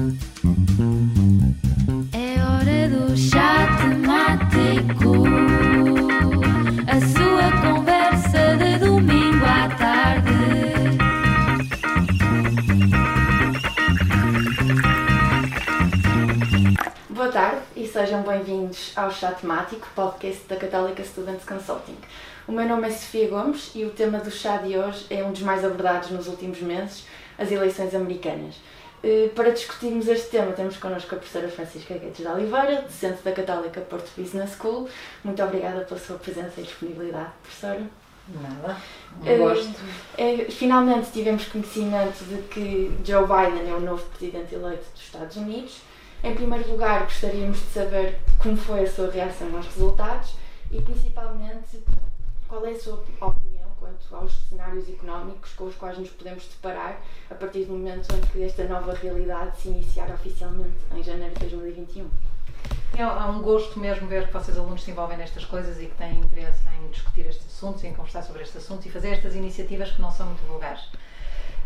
É hora do chá temático. A sua conversa de domingo à tarde. Boa tarde e sejam bem-vindos ao Chá Temático, podcast da Católica Students Consulting. O meu nome é Sofia Gomes e o tema do chá de hoje é um dos mais abordados nos últimos meses, as eleições americanas. Eh, Para discutirmos este tema temos connosco a professora Francisca Guedes de Oliveira, docente da Católica Porto Business School. Muito obrigada pela sua presença e disponibilidade, professora. Nada, um Eh, gosto. é, finalmente tivemos conhecimento de que Joe Biden é o novo presidente eleito dos Estados Unidos. Em primeiro lugar, gostaríamos de saber como foi a sua reação aos resultados e, principalmente, qual é a sua opinião quanto aos cenários económicos com os quais nos podemos deparar a partir do momento em que esta nova realidade se iniciar oficialmente em janeiro de 2021. É, é um gosto mesmo ver que vocês alunos se envolvem nestas coisas e que têm interesse em discutir estes assuntos, em conversar sobre estes assuntos e fazer estas iniciativas que não são muito vulgares.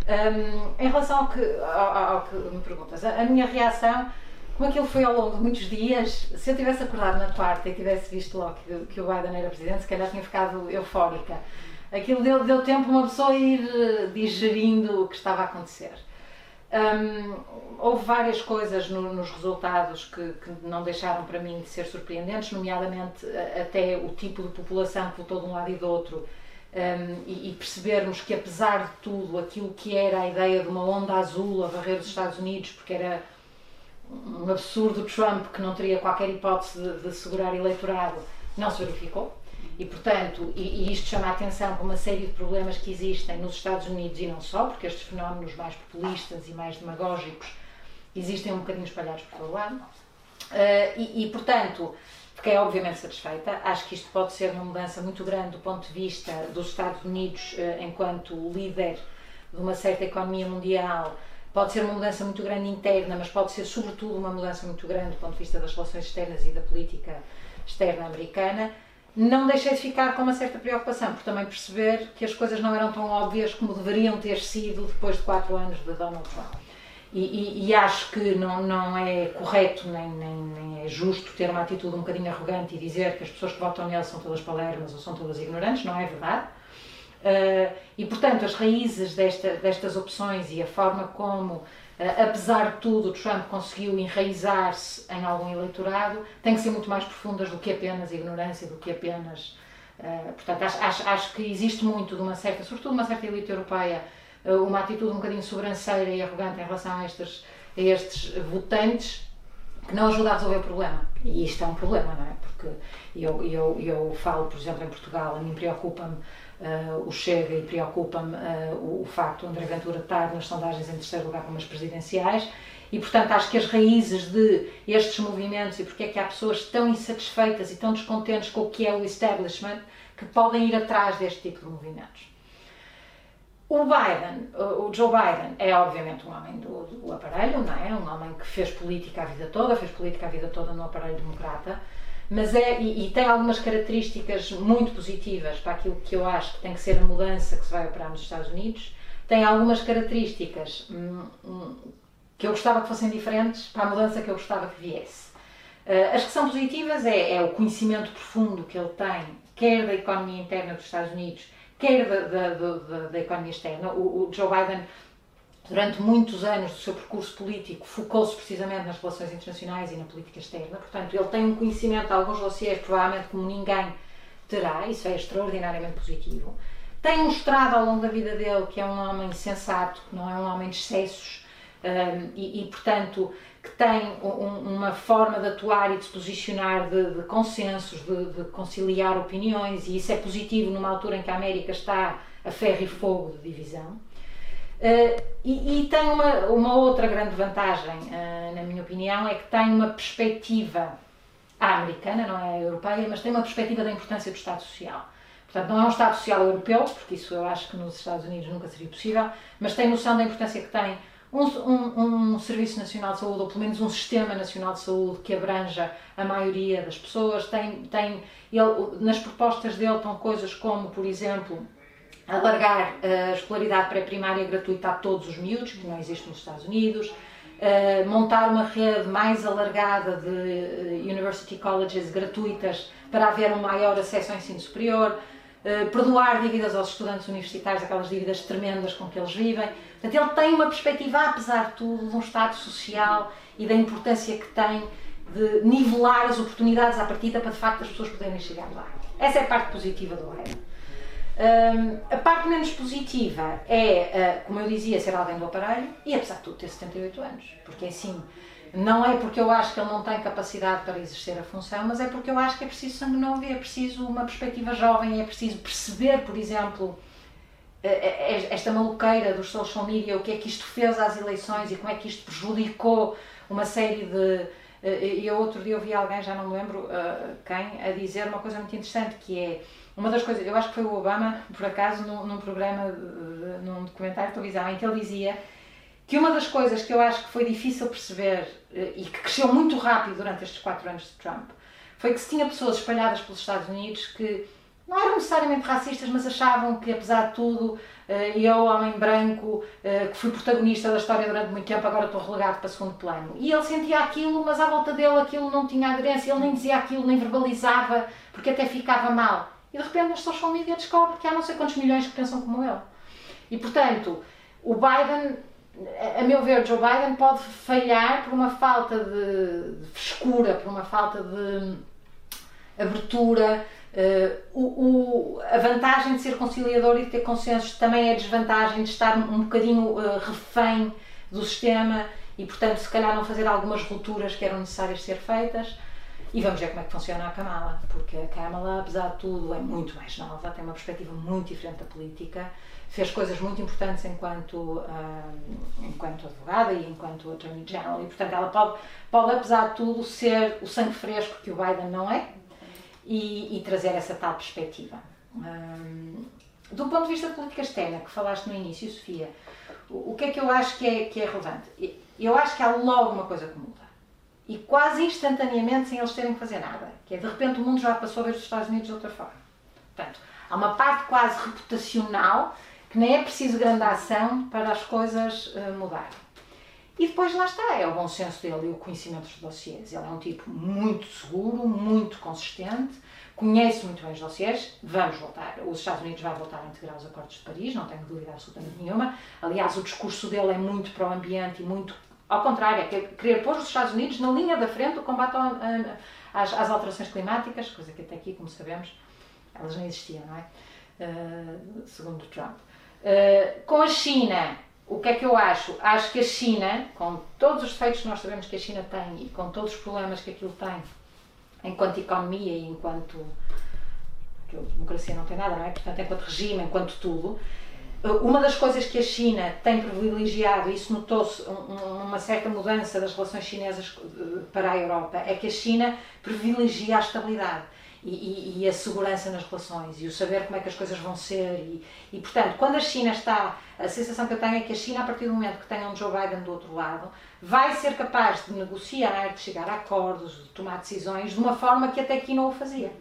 Hum, em relação ao que, ao, ao que me perguntas, a, a minha reação, como aquilo foi ao longo de muitos dias, se eu tivesse acordado na quarta e tivesse visto logo que, que o Biden era presidente, se calhar tinha ficado eufórica. Aquilo deu, deu tempo uma pessoa ir eh, digerindo o que estava a acontecer. Houve várias coisas no- nos resultados que, que não deixaram para mim de ser surpreendentes, nomeadamente a- até o tipo de população que votou de um lado e do outro, hum, e, e percebermos que, apesar de tudo, aquilo que era a ideia de uma onda azul a varrer os Estados Unidos, porque era um absurdo Trump que não teria qualquer hipótese de, de segurar eleitorado, não se verificou. E, portanto, e, e isto chama a atenção para uma série de problemas que existem nos Estados Unidos e não só, porque estes fenómenos mais populistas e mais demagógicos existem um bocadinho espalhados por todo lado. Eh, e, e, portanto, fiquei obviamente satisfeita. Acho que isto pode ser uma mudança muito grande do ponto de vista dos Estados Unidos eh, enquanto líder de uma certa economia mundial. Pode ser uma mudança muito grande interna, mas pode ser sobretudo uma mudança muito grande do ponto de vista das relações externas e da política externa americana. Não deixei de ficar com uma certa preocupação, por também perceber que as coisas não eram tão óbvias como deveriam ter sido depois de quatro anos de Donald Trump. E, e- e acho que não, não é correto nem, nem, nem é justo ter uma atitude um bocadinho arrogante e dizer que as pessoas que votam nele são todas palermas ou são todas ignorantes, não é verdade. Uh, e, portanto, as raízes desta, destas opções e a forma como, apesar de tudo, Trump conseguiu enraizar-se em algum eleitorado têm que ser muito mais profundas do que apenas ignorância, do que apenas. uh, portanto, acho, acho, acho que existe muito de uma certa, sobretudo uma certa elite europeia, uh, uma atitude um bocadinho sobranceira e arrogante em relação a estes, a estes votantes que não ajuda a resolver o problema. E isto é um problema, não é? Porque eu, eu, eu falo, por exemplo, em Portugal, a mim preocupa-me ah, o Chega e preocupa-me o, o facto de André Ventura estar nas sondagens em terceiro lugar como as presidenciais e, portanto, acho que as raízes de estes movimentos e porque é que há pessoas tão insatisfeitas e tão descontentes com o que é o establishment que podem ir atrás deste tipo de movimentos. O Biden, o Joe Biden, é obviamente um homem do, do aparelho, não é? Um homem que fez política a vida toda, fez política a vida toda no aparelho democrata, mas é, e, e tem algumas características muito positivas para aquilo que eu acho que tem que ser a mudança que se vai operar nos Estados Unidos. Tem algumas características hum, hum, que eu gostava que fossem diferentes para a mudança que eu gostava que viesse. Uh, as que são positivas é, é o conhecimento profundo que ele tem, quer da economia interna dos Estados Unidos, quer da, da, da, da economia externa. O, o, Joe Biden, durante muitos anos do seu percurso político, focou-se precisamente nas relações internacionais e na política externa. Portanto, ele tem um conhecimento de alguns dossiês, provavelmente como ninguém terá, isso é extraordinariamente positivo. Tem mostrado ao longo da vida dele que é um homem sensato, que não é um homem de excessos um, e, e, portanto, que tem um, uma forma de atuar e de se posicionar de, de consensos, de, de, conciliar opiniões, e isso é positivo numa altura em que a América está a ferro e fogo de divisão. Uh, e, e, tem uma, uma, outra grande vantagem, uh, na minha opinião, é que tem uma perspectiva americana, não é europeia, mas tem uma perspectiva da importância do Estado Social. Portanto, não é um Estado Social europeu, porque isso eu acho que nos Estados Unidos nunca seria possível, mas tem noção da importância que tem um, um, um, Serviço Nacional de Saúde, ou pelo menos um Sistema Nacional de Saúde que abranja a maioria das pessoas. Tem, tem, ele, nas propostas dele estão coisas como, por exemplo, alargar a escolaridade pré-primária gratuita a todos os miúdos, que não existe nos Estados Unidos. uh, montar uma rede mais alargada de uh, university colleges gratuitas para haver um maior acesso ao ensino superior, perdoar dívidas aos estudantes universitários, aquelas dívidas tremendas com que eles vivem. Portanto, ele tem uma perspectiva, apesar de tudo, de um Estado social e da importância que tem de nivelar as oportunidades à partida para de facto as pessoas poderem chegar lá. Essa é a parte positiva do Biden. Um, a parte menos positiva é, uh, como eu dizia, ser alguém do aparelho e, apesar de tudo, ter 78 anos. Porque, assim, não é porque eu acho que ele não tem capacidade para exercer a função, mas é porque eu acho que é preciso sangue novo e é preciso uma perspectiva jovem, é preciso perceber, por exemplo, esta maluqueira dos social media, o que é que isto fez às eleições e como é que isto prejudicou uma série de. E outro dia ouvi alguém, já não me lembro quem, a dizer uma coisa muito interessante que é uma das coisas, eu acho que foi o Obama, por acaso, num, num programa, num documentário de televisão, em que ele dizia que uma das coisas que eu acho que foi difícil perceber eh, e que cresceu muito rápido durante estes quatro anos de Trump foi que se tinha pessoas espalhadas pelos Estados Unidos que não eram necessariamente racistas, mas achavam que, apesar de tudo, eh, eu, homem branco, eh, que fui protagonista da história durante muito tempo, agora estou relegado para segundo plano. E ele sentia aquilo, mas à volta dele aquilo não tinha aderência, ele nem dizia aquilo, nem verbalizava, porque até ficava mal e de repente nas social media descobre que há não sei quantos milhões que pensam como ele. E portanto, o Biden, a meu ver, Joe Biden pode falhar por uma falta de frescura, por uma falta de abertura. Uh, o, o, a vantagem de ser conciliador e de ter consensos também é a desvantagem de estar um bocadinho uh, refém do sistema e, portanto, se calhar não fazer algumas rupturas que eram necessárias ser feitas. E vamos ver como é que funciona a Kamala, porque a Kamala, apesar de tudo, é muito mais nova, tem uma perspectiva muito diferente da política, fez coisas muito importantes enquanto, uh, enquanto advogada e enquanto Attorney General, e portanto ela pode, pode, apesar de tudo, ser o sangue fresco que o Biden não é e, e trazer essa tal perspectiva. Um, do ponto de vista de política externa, que falaste no início, Sofia, o, o que é que eu acho que é, que é relevante? Eu acho que há logo uma coisa que muda e quase instantaneamente sem eles terem que fazer nada. Que é de repente o mundo já passou a ver os Estados Unidos de outra forma. Portanto, há uma parte quase reputacional que nem é preciso grande ação para as coisas uh, mudarem. E depois lá está, é o bom senso dele e o conhecimento dos dossiês. Ele é um tipo muito seguro, muito consistente, conhece muito bem os dossiês. Vamos voltar, os Estados Unidos vão voltar a integrar os acordos de Paris, não tenho dúvida absolutamente nenhuma. Aliás, o discurso dele é muito para o ambiente e muito ao contrário, é querer pôr os Estados Unidos na linha da frente do combate às, alterações climáticas, coisa que até aqui, como sabemos, elas não existiam, não é? Uh, segundo Trump. Uh, com a China, o que é que eu acho? Acho que a China, com todos os defeitos que nós sabemos que a China tem e com todos os problemas que aquilo tem, enquanto economia e enquanto. que a democracia não tem nada, não é? Portanto, enquanto regime, enquanto tudo, uma das coisas que a China tem privilegiado, e isso notou-se uma certa mudança das relações chinesas eh, para a Europa, é que a China privilegia a estabilidade. E, e, e, a segurança nas relações e o saber como é que as coisas vão ser e, e, portanto quando a China está a sensação que eu tenho é que a China a partir do momento que tenha um Joe Biden do outro lado vai ser capaz de negociar de chegar a acordos de tomar decisões de uma forma que até aqui não o fazia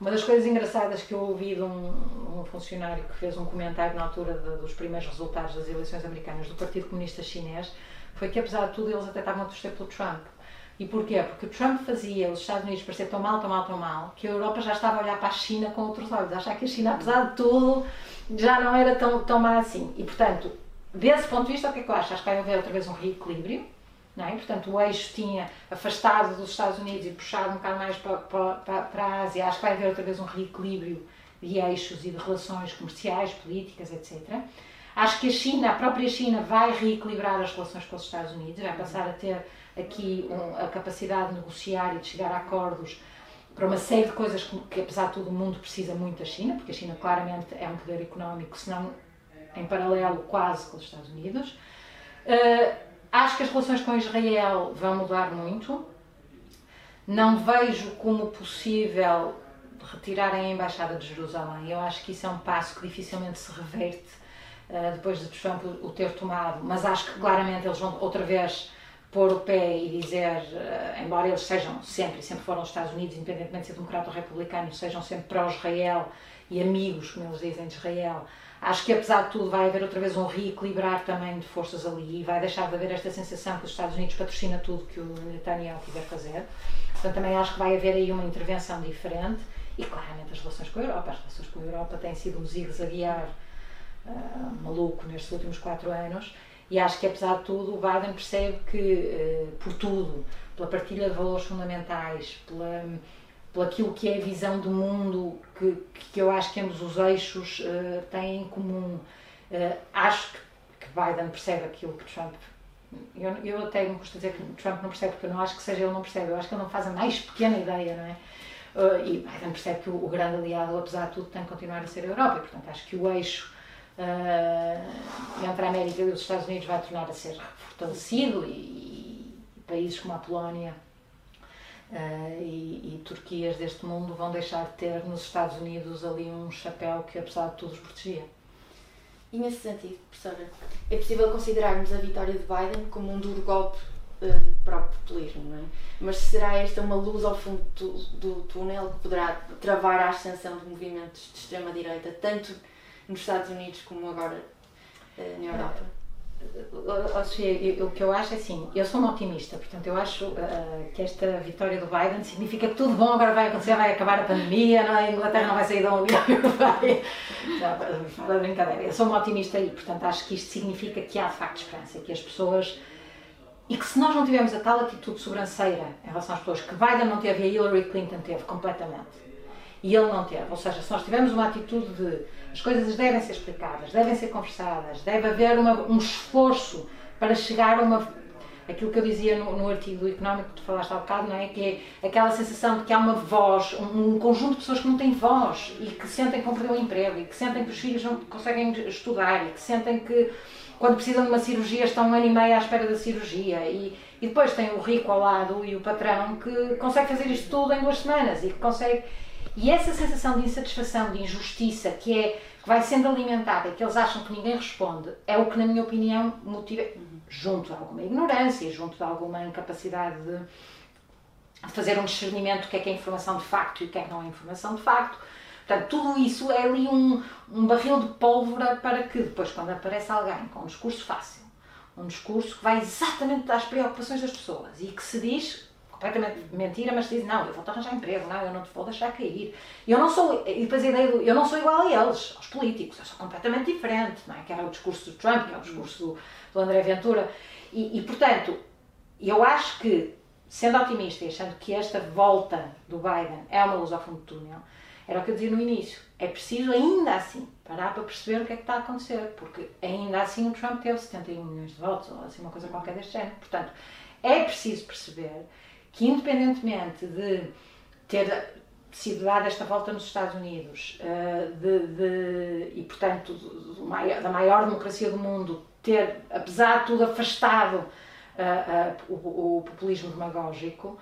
uma das coisas engraçadas que eu ouvi de um, um funcionário que fez um comentário na altura de, dos primeiros resultados das eleições americanas do Partido Comunista Chinês foi que, apesar de tudo, eles até estavam a torcer pelo Trump. E porquê? Porque o Trump fazia os Estados Unidos parecer tão mal, tão mal, tão mal, que a Europa já estava a olhar para a China com outros olhos, a achar que a China, apesar de tudo, já não era tão, tão má assim. E, portanto, desse ponto de vista, o que é que eu acho? Acho que vai haver outra vez um reequilíbrio é? Portanto, o eixo tinha afastado dos Estados Unidos e puxado um bocado mais para, para, para a Ásia. Acho que vai haver outra vez um reequilíbrio de eixos e de relações comerciais, políticas, etc. Acho que a China, a própria China, vai reequilibrar as relações com os Estados Unidos, vai passar a ter aqui um, a capacidade de negociar e de chegar a acordos para uma série de coisas que, que, apesar de tudo, o mundo precisa muito da China, porque a China claramente é um poder económico, se não em paralelo quase com os Estados Unidos. Uh, Acho que as relações com Israel vão mudar muito. Não vejo como possível retirarem a Embaixada de Jerusalém. Eu acho que isso é um passo que dificilmente se reverte uh, depois de Trump o ter tomado, mas acho que claramente eles vão outra vez pôr o pé e dizer, uh, embora eles sejam sempre, sempre foram os Estados Unidos, independentemente de ser democrata ou republicano, sejam sempre pró-Israel e amigos, como eles dizem, de Israel, acho que apesar de tudo vai haver outra vez um reequilibrar também de forças ali e vai deixar de haver esta sensação que os Estados Unidos patrocina tudo que o Netanyahu tiver a fazer. Portanto, também acho que vai haver aí uma intervenção diferente e claramente as relações com a Europa. As relações com a Europa têm sido um zigue-zaguear uh, maluco nestes últimos quatro anos e acho que, apesar de tudo, o Biden percebe que, uh, por tudo, pela partilha de valores fundamentais, pela, pela aquilo que é a visão do mundo que, que eu acho que ambos os eixos uh, têm em comum, acho que, que Biden percebe aquilo que Trump eu, eu até me custa dizer que Trump não percebe, porque eu não acho que seja ele não percebe, eu acho que ele não faz a mais pequena ideia, não é? Uh, e Biden percebe que o, o, grande aliado, apesar de tudo, tem que continuar a ser a Europa, e portanto acho que o eixo uh, entre a América e os Estados Unidos vai tornar a ser fortalecido e, e países como a Polónia uh, e, e Turquias deste mundo vão deixar de ter nos Estados Unidos ali um chapéu que, apesar de tudo, os protegia. E nesse sentido, professora, é possível considerarmos a vitória de Biden como um duro golpe uh, para o populismo, não é? Mas será esta uma luz ao fundo do, do túnel que poderá travar a ascensão de movimentos de extrema-direita, tanto nos Estados Unidos como agora uh, na Europa? Ou seja, o que eu acho é assim, eu sou uma otimista, portanto eu acho uh, que esta vitória do Biden significa que tudo bom agora vai acontecer, vai acabar a pandemia, não, é? a Inglaterra não vai sair da União Europeia. Não, brincadeira, eu sou uma otimista aí, portanto acho que isto significa que há de facto esperança, que as pessoas e que se nós não tivermos a tal atitude sobranceira em relação às pessoas que Biden não teve e a Hillary Clinton teve completamente, e ele não teve, ou seja, se nós tivermos uma atitude de as coisas devem ser explicadas, devem ser conversadas, deve haver uma, um esforço para chegar a uma. Aquilo que eu dizia no, no artigo Económico que tu falaste há bocado, não é? Que é aquela sensação de que há uma voz, um, um conjunto de pessoas que não têm voz e que sentem que vão perder o emprego e que sentem que os filhos não conseguem estudar e que sentem que quando precisam de uma cirurgia estão um ano e meio à espera da cirurgia e, e depois tem o rico ao lado e o patrão que consegue fazer isto tudo em duas semanas e que consegue e essa sensação de insatisfação, de injustiça que é que vai sendo alimentada que eles acham que ninguém responde é o que na minha opinião motiva junto de alguma ignorância, junto de alguma incapacidade de, de fazer um discernimento do que é que é informação de facto e o que é que não é informação de facto. Portanto, tudo isso é ali um, um barril de pólvora para que depois, quando aparece alguém com um discurso fácil, um discurso que vai exatamente às preocupações das pessoas e que se diz completamente mentira, mas diz não, eu vou-te arranjar emprego, não, eu não te vou deixar cair. Eu não sou, e depois a ideia do, eu não sou igual a eles, aos políticos, eu sou completamente diferente, não é? Que era o discurso do Trump, que é o discurso do, do André Ventura. E, e, portanto, eu acho que, sendo otimista e achando que esta volta do Biden é uma luz ao fundo do túnel, era o que eu dizia no início. É preciso ainda assim parar para perceber o que é que está a acontecer, porque ainda assim o Trump teve 71 milhões de votos, ou assim uma coisa qualquer deste género. Portanto, é preciso perceber que independentemente de ter sido dada esta volta nos Estados Unidos eh, de, de, e, portanto, da maior democracia do mundo, ter, apesar de tudo, afastado uh, uh, o, o populismo demagógico,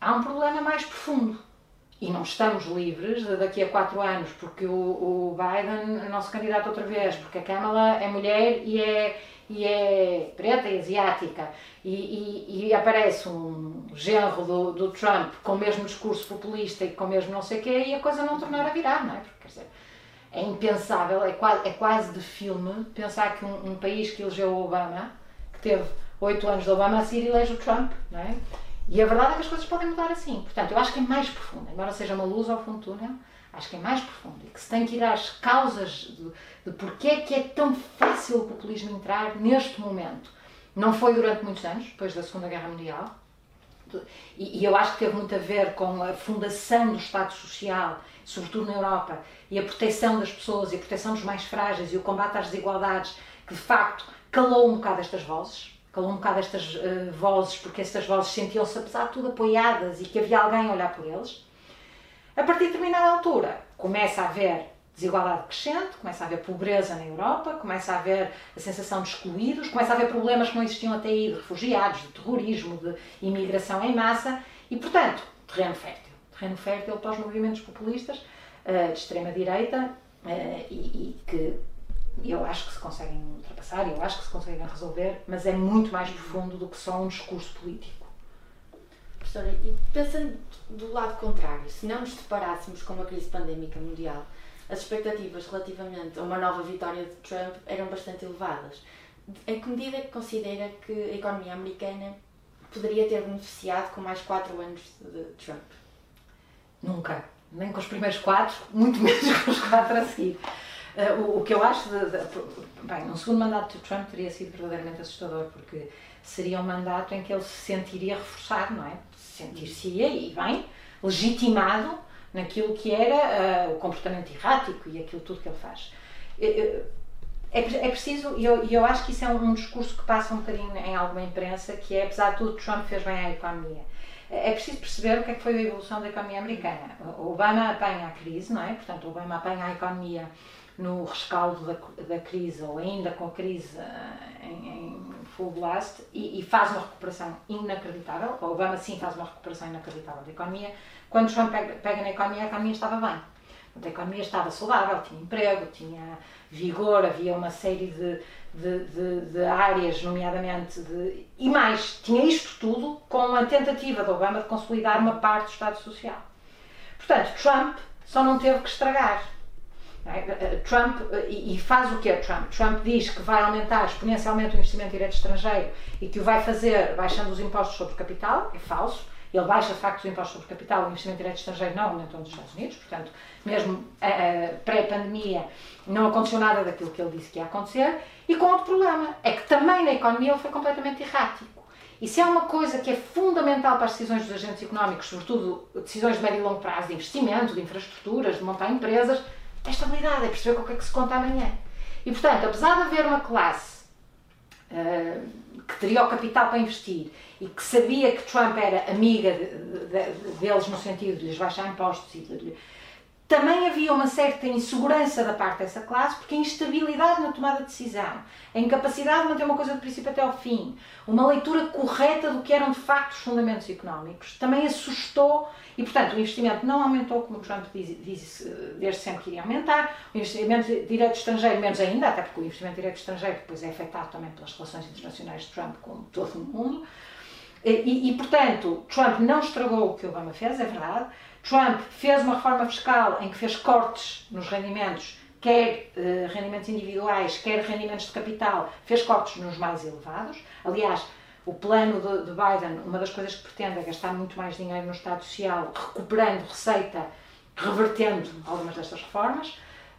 há um problema mais profundo e não estamos livres daqui a quatro anos, porque o, o Biden é nosso candidato outra vez, porque a Kamala é mulher e é, e é preta e asiática, e, e, e aparece um genro do, do, Trump com o mesmo discurso populista e com o mesmo não sei o quê, e a coisa não tornar a virar, não é? Porque, quer dizer, é impensável, é quase, é quase de filme pensar que um, um país que elegeu o Obama, que teve oito anos de Obama, a seguir elege o Trump, não é? E a verdade é que as coisas podem mudar assim. Portanto, eu acho que é mais profundo, embora seja uma luz ao fundo do túnel, acho que é mais profundo e que se tem que ir às causas de, de porque é que é tão fácil o populismo entrar neste momento. Não foi durante muitos anos, depois da Segunda Guerra Mundial, e, e eu acho que teve muito a ver com a fundação do Estado Social, sobretudo na Europa, e a proteção das pessoas e a proteção dos mais frágeis e o combate às desigualdades, que de facto calou um bocado estas vozes calou um bocado estas uh, vozes, porque estas vozes sentiam-se, apesar de tudo, apoiadas e que havia alguém a olhar por eles. A partir de determinada altura, começa a haver desigualdade crescente, começa a haver pobreza na Europa, começa a haver a sensação de excluídos, começa a haver problemas que não existiam até aí, de refugiados, de terrorismo, de imigração em massa e, portanto, terreno fértil. Terreno fértil para os movimentos populistas uh, de extrema-direita uh, e, e que eu acho que se conseguem ultrapassar, eu acho que se conseguem resolver, mas é muito mais profundo do que só um discurso político. Professora, e pensando do lado contrário, se não nos deparássemos com uma crise pandémica mundial, as expectativas relativamente a uma nova vitória de Trump eram bastante elevadas. Em que medida é considera que a economia americana poderia ter beneficiado com mais quatro anos de Trump? Nunca. Nem com os primeiros quatro, muito menos com os quatro a seguir. Uh, o, o, que eu acho de, de, bem, um segundo mandato de Trump teria sido verdadeiramente assustador, porque seria um mandato em que ele se sentiria reforçado, não é? Sentir-se-ia, e bem, legitimado naquilo que era uh, o comportamento errático e aquilo tudo que ele faz. É, é preciso, e eu, eu acho que isso é um, um, discurso que passa um bocadinho em alguma imprensa, que é, apesar de tudo, Trump fez bem à economia. É preciso perceber o que é que foi a evolução da economia americana. O Obama apanha a crise, não é? Portanto, o Obama apanha a economia no rescaldo da, da crise, ou ainda com a crise uh, em, em, full blast, e, e, faz uma recuperação inacreditável. O Obama, sim, faz uma recuperação inacreditável da economia. Quando Trump pega, pega na economia, a economia estava bem. A economia estava saudável, tinha emprego, tinha vigor, havia uma série de, de, de, de áreas, nomeadamente de. E mais, tinha isto tudo com a tentativa do Obama de consolidar uma parte do Estado Social. Portanto, Trump só não teve que estragar. É? Eh, Trump, eh, e faz o que é Trump? Trump diz que vai aumentar exponencialmente o investimento direto estrangeiro e que o vai fazer baixando os impostos sobre o capital, é falso. Ele baixa de facto os impostos sobre o capital, o investimento direto estrangeiro não aumentou nos Estados Unidos, portanto, mesmo pré-pandemia não aconteceu nada daquilo que ele disse que ia acontecer. E com outro problema, é que também na economia ele foi completamente errático. E se há uma coisa que é fundamental para as decisões dos agentes económicos, sobretudo decisões de médio e longo prazo, de investimento, de infraestruturas, de montar empresas, é estabilidade, é perceber com o que é que se conta amanhã. E portanto, apesar de haver uma classe uh, que teria o capital para investir e que sabia que Trump era amiga de, de, de, deles no sentido de lhes baixar impostos e de, também havia uma certa insegurança da parte dessa classe, porque a instabilidade na tomada de decisão, a incapacidade de manter uma coisa do princípio até ao fim, uma leitura correta do que eram de facto os fundamentos económicos, também assustou e, portanto, o investimento não aumentou, como Trump disse desde sempre que iria aumentar, o investimento direto estrangeiro menos ainda, até porque o investimento direto estrangeiro depois é afetado também pelas relações internacionais de Trump com todo o mundo. E, e, portanto, Trump não estragou o que Obama fez, é verdade. Trump fez uma reforma fiscal em que fez cortes nos rendimentos, quer uh, rendimentos individuais, quer rendimentos de capital, fez cortes nos mais elevados. Aliás, o plano de, de Biden, uma das coisas que pretende é gastar muito mais dinheiro no Estado Social, recuperando receita, revertendo algumas destas reformas.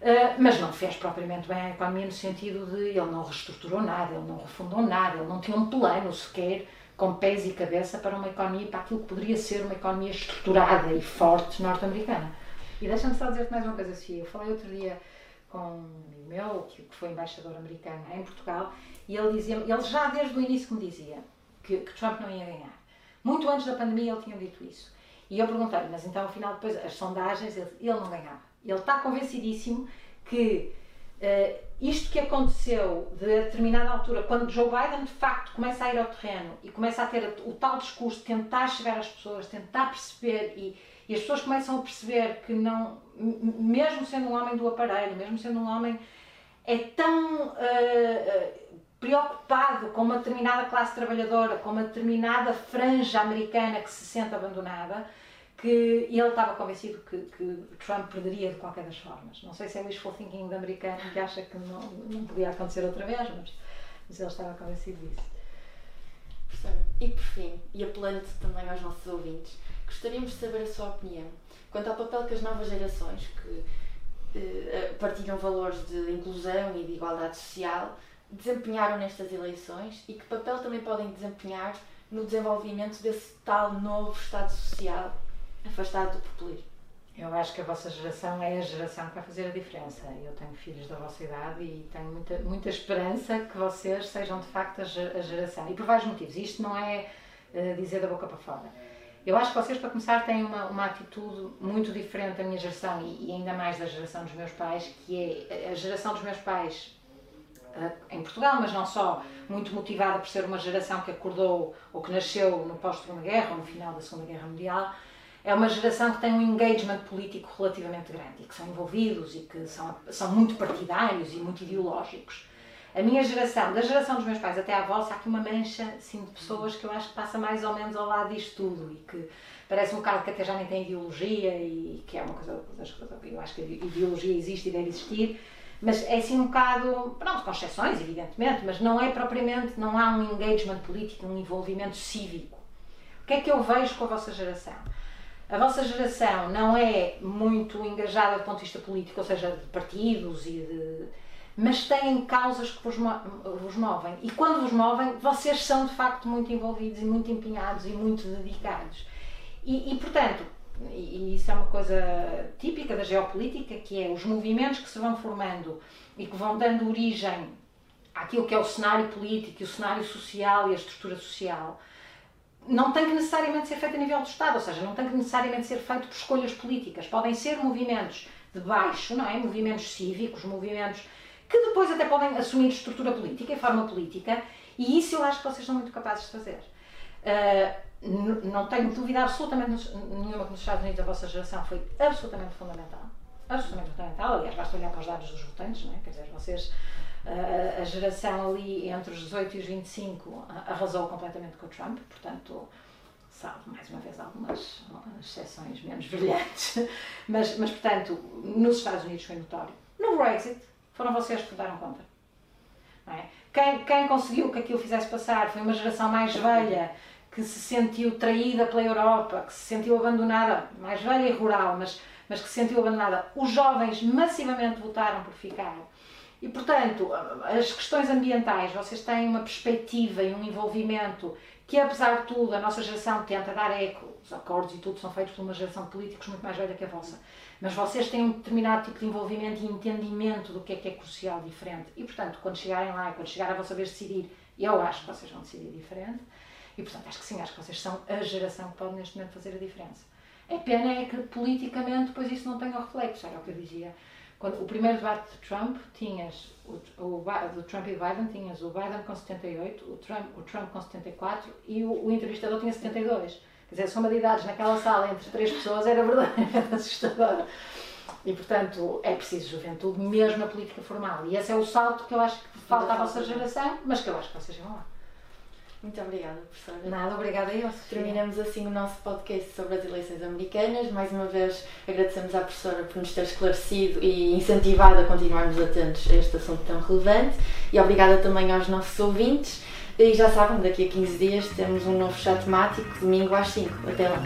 Uh, mas não fez propriamente bem à economia no sentido de ele não reestruturou nada, ele não refundou nada, ele não tinha um plano sequer com pés e cabeça para uma economia, para aquilo que poderia ser uma economia estruturada e forte norte-americana. E deixa-me só dizer-te mais uma coisa, Sofia. Eu falei outro dia com um amigo meu, que foi embaixador americano em Portugal, e ele dizia ele já desde o início me dizia que, que Trump não ia ganhar. Muito antes da pandemia ele tinha dito isso. E eu perguntei-lhe, mas então afinal depois as sondagens, ele, ele não ganhava. Ele está convencidíssimo que Uh, isto que aconteceu de determinada altura, quando Joe Biden de facto começa a ir ao terreno e começa a ter o tal discurso de tentar chegar às pessoas, tentar perceber e, e as pessoas começam a perceber que não, mesmo sendo um homem do aparelho, mesmo sendo um homem, é tão uh, preocupado com uma determinada classe trabalhadora, com uma determinada franja americana que se sente abandonada, que ele estava convencido que, que, Trump perderia de qualquer das formas. Não sei se é o wishful thinking do americano que acha que não, não podia acontecer outra vez, mas, mas ele estava convencido disso. E por fim, e apelando também aos nossos ouvintes, gostaríamos de saber a sua opinião quanto ao papel que as novas gerações, que eh, partilham valores de inclusão e de igualdade social, desempenharam nestas eleições e que papel também podem desempenhar no desenvolvimento desse tal novo Estado Social afastado do populismo. Eu acho que a vossa geração é a geração que vai fazer a diferença. Eu tenho filhos da vossa idade e tenho muita, muita esperança que vocês sejam de facto a geração. E por vários motivos. Isto não é uh, dizer da boca para fora. Eu acho que vocês, para começar, têm uma, uma atitude muito diferente da minha geração e, e ainda mais da geração dos meus pais, que é a geração dos meus pais uh, em Portugal, mas não só, muito motivada por ser uma geração que acordou ou que nasceu no pós-Segunda Guerra ou no final da Segunda Guerra Mundial é uma geração que tem um engagement político relativamente grande e que são envolvidos e que são, são muito partidários e muito ideológicos. A minha geração, da geração dos meus pais até à vossa, há aqui uma mancha assim, de pessoas que eu acho que passa mais ou menos ao lado disto tudo e que parece um bocado que até já nem tem ideologia e que é uma coisa das coisas. Eu acho que a ideologia existe e deve existir, mas é assim um bocado, pronto, com exceções, evidentemente, mas não é propriamente, não há um engagement político, um envolvimento cívico. O que é que eu vejo com a vossa geração? A vossa geração não é muito engajada do ponto de vista político, ou seja, de partidos e de. Mas têm causas que vos, vos movem. E quando vos movem, vocês são de facto muito envolvidos e muito empenhados e muito dedicados. E, e portanto, e isso é uma coisa típica da geopolítica, que é os movimentos que se vão formando e que vão dando origem àquilo que é o cenário político, o cenário social e a estrutura social, não tem que necessariamente ser feito a nível do Estado, ou seja, não tem que necessariamente ser feito por escolhas políticas. Podem ser movimentos de baixo, não é? Movimentos cívicos, movimentos que depois até podem assumir estrutura política e forma política, e isso eu acho que vocês são muito capazes de fazer. Uh, não tenho dúvida absolutamente nenhuma que nos Estados Unidos a vossa geração foi absolutamente fundamental. Absolutamente fundamental. Aliás, basta olhar para os dados dos votantes, não é? Quer dizer, vocês, a, geração ali entre os 18 e os 25 arrasou completamente com o Trump, portanto, salvo mais uma vez algumas exceções menos brilhantes, mas, mas portanto, nos Estados Unidos foi notório. No Brexit, foram vocês que deram conta. É? Quem, quem conseguiu que aquilo fizesse passar foi uma geração mais velha que se sentiu traída pela Europa, que se sentiu abandonada, mais velha e rural, mas, mas que se sentiu abandonada. Os jovens massivamente votaram por ficar. E, portanto, as questões ambientais, vocês têm uma perspectiva e um envolvimento que, apesar de tudo, a nossa geração tenta dar eco. Os acordos e tudo são feitos por uma geração de políticos muito mais velha que a vossa. Mas vocês têm um determinado tipo de envolvimento e entendimento do que é que é crucial, diferente. E, portanto, quando chegarem lá e quando chegar a vossa vez de decidir, eu acho que vocês vão decidir diferente. E, portanto, acho que sim, acho que vocês são a geração que pode neste momento fazer a diferença. A pena é que politicamente depois isso não tenha reflexo, era o que eu dizia. Quando o primeiro debate de Trump, tinhas o, o, do Trump e Biden, tinhas o Biden com 78, o Trump, o Trump com 74 e o, o entrevistador tinha 72. Quer dizer, a soma de idades naquela sala entre três pessoas era verdadeiramente assustadora. E, portanto, é preciso juventude, mesmo na política formal. E esse é o salto que eu acho que falta à vossa geração, mas que eu acho que vocês vão lá. Muito obrigada, professora. Nada, obrigada eu. Terminamos assim o nosso podcast sobre as eleições americanas. Mais uma vez agradecemos à professora por nos ter esclarecido e incentivado a continuarmos atentos a este assunto tão relevante. E obrigada também aos nossos ouvintes. E já sabem, daqui a 15 dias temos um novo chat temático, domingo às 5. Até lá.